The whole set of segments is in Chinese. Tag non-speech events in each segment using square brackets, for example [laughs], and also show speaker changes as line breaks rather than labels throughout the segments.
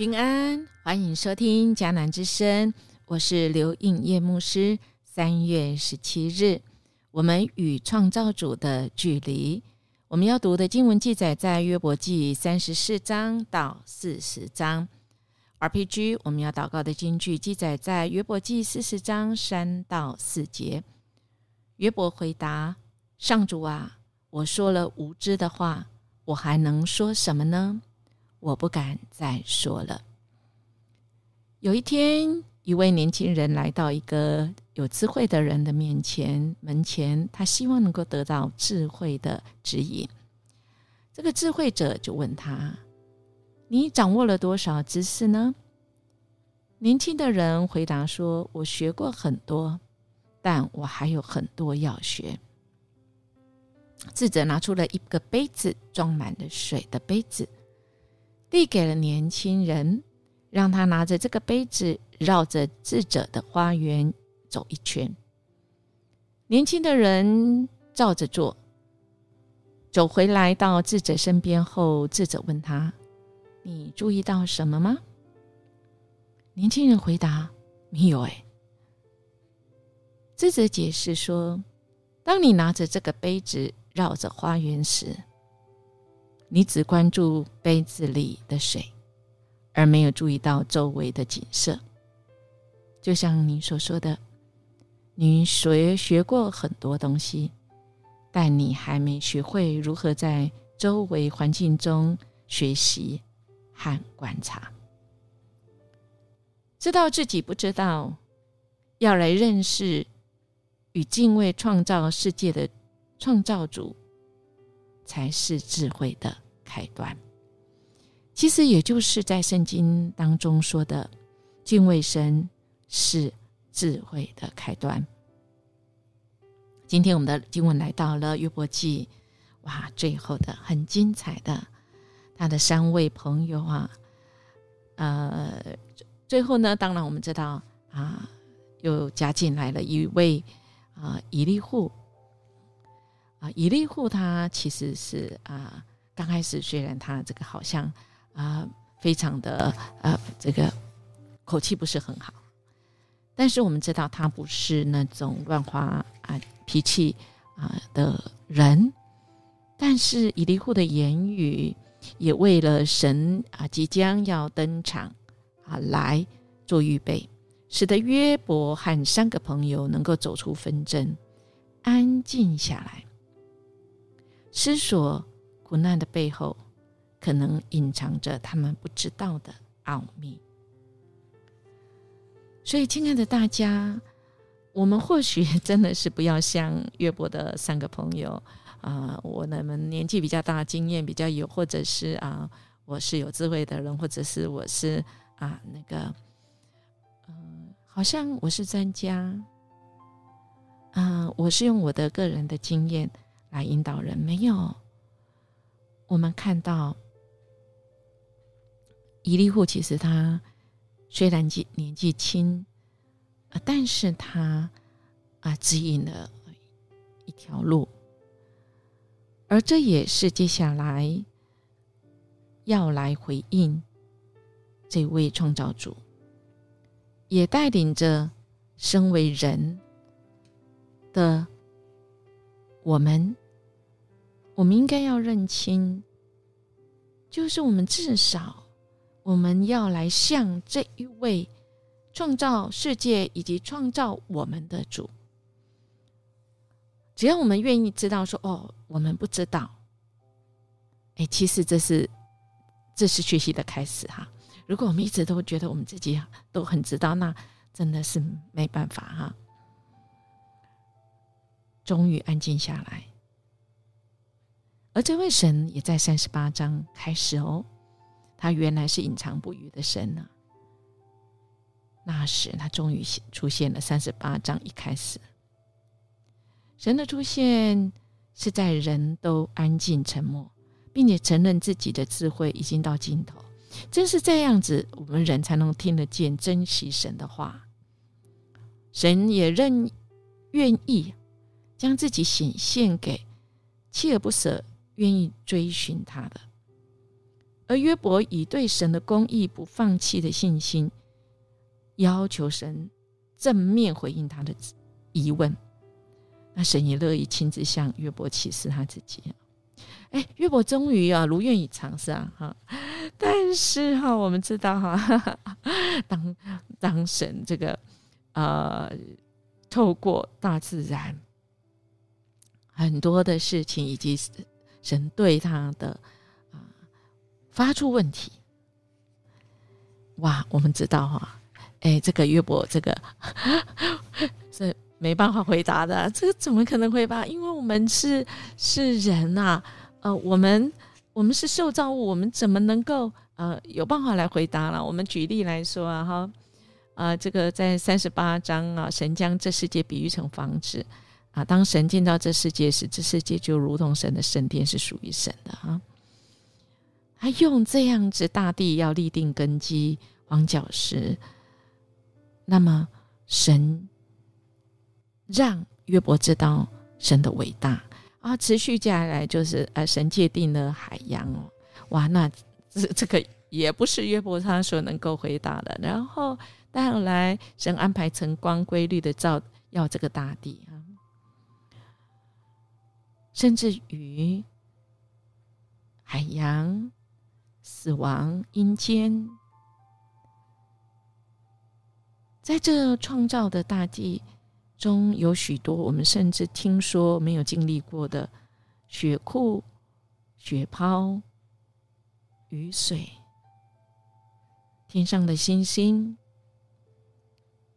平安，欢迎收听迦南之声，我是刘应叶牧师。三月十七日，我们与创造主的距离，我们要读的经文记载在约伯记三十四章到四十章。RPG，我们要祷告的经句记载在约伯记四十章三到四节。约伯回答：“上主啊，我说了无知的话，我还能说什么呢？”我不敢再说了。有一天，一位年轻人来到一个有智慧的人的面前门前，他希望能够得到智慧的指引。这个智慧者就问他：“你掌握了多少知识呢？”年轻的人回答说：“我学过很多，但我还有很多要学。”智者拿出了一个杯子，装满了水的杯子。递给了年轻人，让他拿着这个杯子绕着智者的花园走一圈。年轻的人照着做，走回来到智者身边后，智者问他：“你注意到什么吗？”年轻人回答：“没有。”哎，智者解释说：“当你拿着这个杯子绕着花园时。”你只关注杯子里的水，而没有注意到周围的景色。就像你所说的，你学学过很多东西，但你还没学会如何在周围环境中学习和观察。知道自己不知道，要来认识与敬畏创造世界的创造主。才是智慧的开端。其实，也就是在圣经当中说的，敬畏神是智慧的开端。今天我们的经文来到了约伯记，哇，最后的很精彩的，他的三位朋友啊，呃，最后呢，当然我们知道啊，又加进来了一位啊，以利户。啊，以利户他其实是啊，刚开始虽然他这个好像啊，非常的呃，这个口气不是很好，但是我们知道他不是那种乱花啊脾气啊的人，但是以利户的言语也为了神啊即将要登场啊来做预备，使得约伯和三个朋友能够走出纷争，安静下来。思索苦难的背后，可能隐藏着他们不知道的奥秘。所以，亲爱的大家，我们或许真的是不要像约伯的三个朋友啊，我们年纪比较大，经验比较有，或者是啊，我是有智慧的人，或者是我是啊那个，嗯，好像我是专家啊，我是用我的个人的经验。来引导人，没有。我们看到伊利户，其实他虽然纪年纪轻，啊，但是他啊指引了一条路，而这也是接下来要来回应这位创造主，也带领着身为人的我们。我们应该要认清，就是我们至少我们要来向这一位创造世界以及创造我们的主。只要我们愿意知道，说哦，我们不知道，哎，其实这是这是学习的开始哈。如果我们一直都觉得我们自己都很知道，那真的是没办法哈。终于安静下来。而这位神也在三十八章开始哦，他原来是隐藏不语的神呢。那时他终于出现了。三十八章一开始，神的出现是在人都安静沉默，并且承认自己的智慧已经到尽头。正是这样子，我们人才能听得见、珍惜神的话。神也认愿意将自己显现给锲而不舍。愿意追寻他的，而约伯以对神的公义不放弃的信心，要求神正面回应他的疑问。那神也乐意亲自向约伯启示他自己。哎，约伯终于啊如愿以偿是啊哈，但是哈我们知道哈，[laughs] 当当神这个呃透过大自然很多的事情，以及神对他的啊发出问题，哇，我们知道哈，哎，这个约伯这个 [laughs] 是没办法回答的，这个怎么可能会吧？因为我们是是人呐。呃，我们我们是受造物，我们怎么能够呃有办法来回答了？我们举例来说啊，哈，啊，这个在三十八章啊，神将这世界比喻成房子啊，当神进到这世界时，这世界就如同神的圣殿，是属于神的哈。他用这样子，大地要立定根基，黄角石，那么神让约伯知道神的伟大。啊，持续下来就是呃，神界定了海洋哦，哇，那这这个也不是约伯他所能够回答的。然后，当来神安排晨光规律的照耀这个大地啊，甚至于海洋、死亡、阴间，在这创造的大地。中有许多我们甚至听说没有经历过的雪库、雪泡、雨水、天上的星星、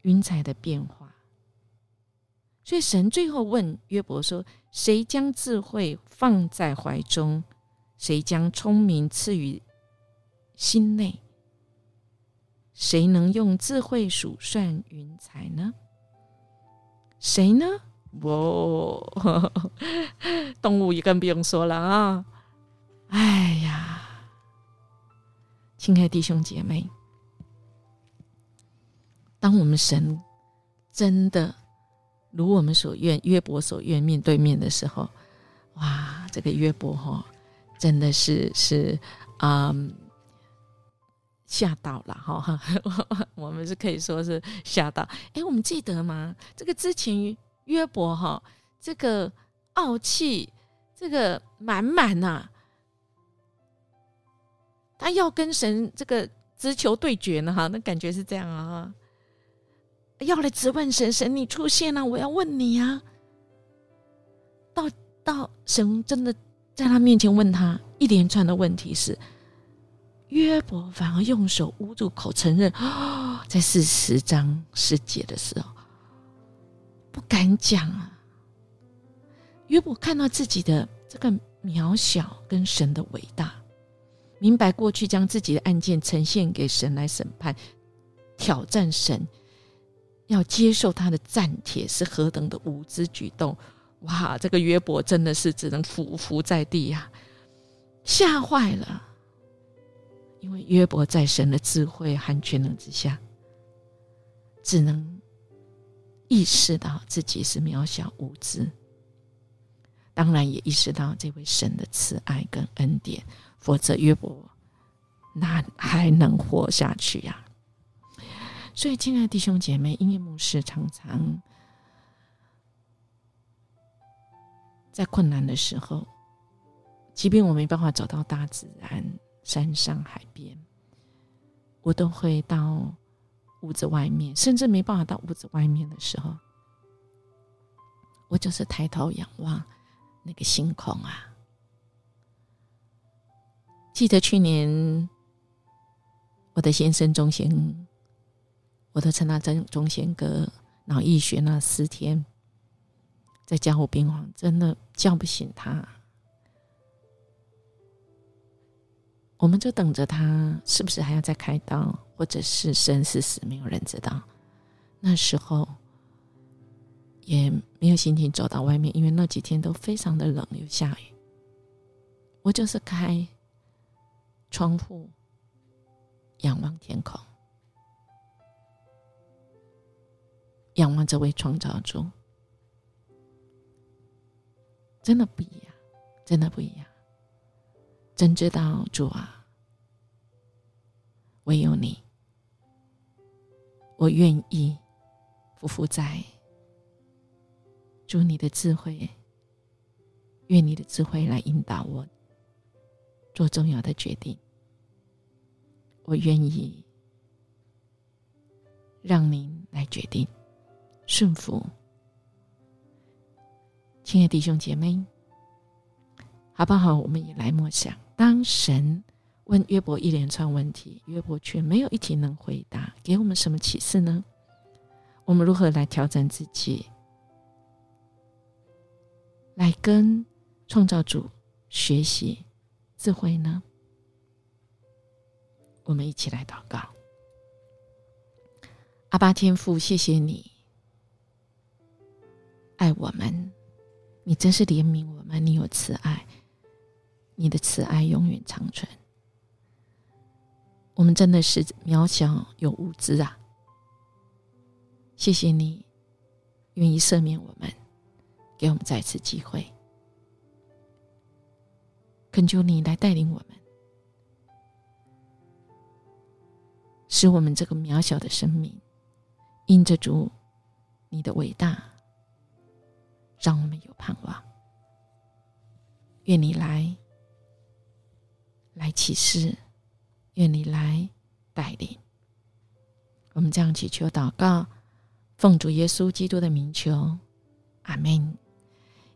云彩的变化。所以神最后问约伯说：“谁将智慧放在怀中？谁将聪明赐予心内？谁能用智慧数算云彩呢？”谁呢？我动物也更不用说了啊！哎呀，亲爱弟兄姐妹，当我们神真的如我们所愿、约伯所愿面对面的时候，哇，这个约伯哈，真的是是啊。吓到了哈，[laughs] 我们是可以说是吓到。哎，我们记得吗？这个之前约伯哈，这个傲气，这个满满呐，他要跟神这个直球对决呢哈，那感觉是这样啊，哈要来质问神，神你出现了，我要问你啊。到到神真的在他面前问他一连串的问题是。约伯反而用手捂住口，承认 [gasps] 在四十章世节的时候不敢讲啊。约伯看到自己的这个渺小跟神的伟大，明白过去将自己的案件呈现给神来审判，挑战神要接受他的战帖是何等的无知举动。哇，这个约伯真的是只能伏伏在地呀，吓坏了。因为约伯在神的智慧和全能之下，只能意识到自己是渺小无知，当然也意识到这位神的慈爱跟恩典，否则约伯哪还能活下去呀？所以，亲爱的弟兄姐妹，音乐牧师常常在困难的时候，即便我没办法走到大自然。山上海边，我都会到屋子外面，甚至没办法到屋子外面的时候，我就是抬头仰望那个星空啊！记得去年我的先生钟贤，我都称他钟钟贤哥，脑溢血那四天，在加护病房，真的叫不醒他。我们就等着他是不是还要再开刀，或者是生是死，没有人知道。那时候也没有心情走到外面，因为那几天都非常的冷，又下雨。我就是开窗户，仰望天空，仰望这位创造主，真的不一样，真的不一样。真知道主啊，唯有你。我愿意匍匐在主你的智慧，愿你的智慧来引导我做重要的决定。我愿意让您来决定，顺服。亲爱的弟兄姐妹，好不好？我们也来默想：当神问约伯一连串问题，约伯却没有一题能回答，给我们什么启示呢？我们如何来调整自己，来跟创造主学习智慧呢？我们一起来祷告：阿巴天父，谢谢你爱我们。你真是怜悯我们，你有慈爱，你的慈爱永远长存。我们真的是渺小有无知啊！谢谢你愿意赦免我们，给我们再次机会，恳求你来带领我们，使我们这个渺小的生命因着主你的伟大。让我们有盼望。愿你来，来启示；愿你来带领。我们这样祈求祷告，奉主耶稣基督的名求，阿门。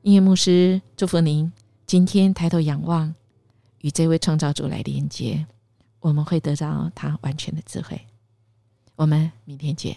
音乐牧师祝福您。今天抬头仰望，与这位创造主来连接，我们会得到他完全的智慧。我们明天见。